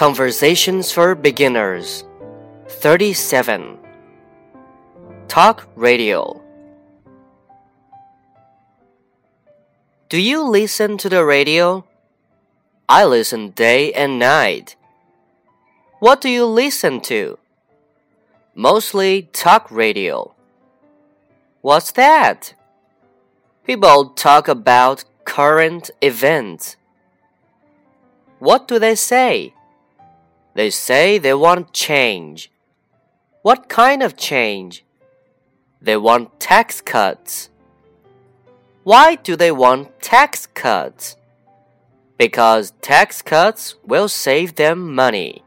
Conversations for Beginners 37 Talk Radio Do you listen to the radio? I listen day and night. What do you listen to? Mostly talk radio. What's that? People talk about current events. What do they say? They say they want change. What kind of change? They want tax cuts. Why do they want tax cuts? Because tax cuts will save them money.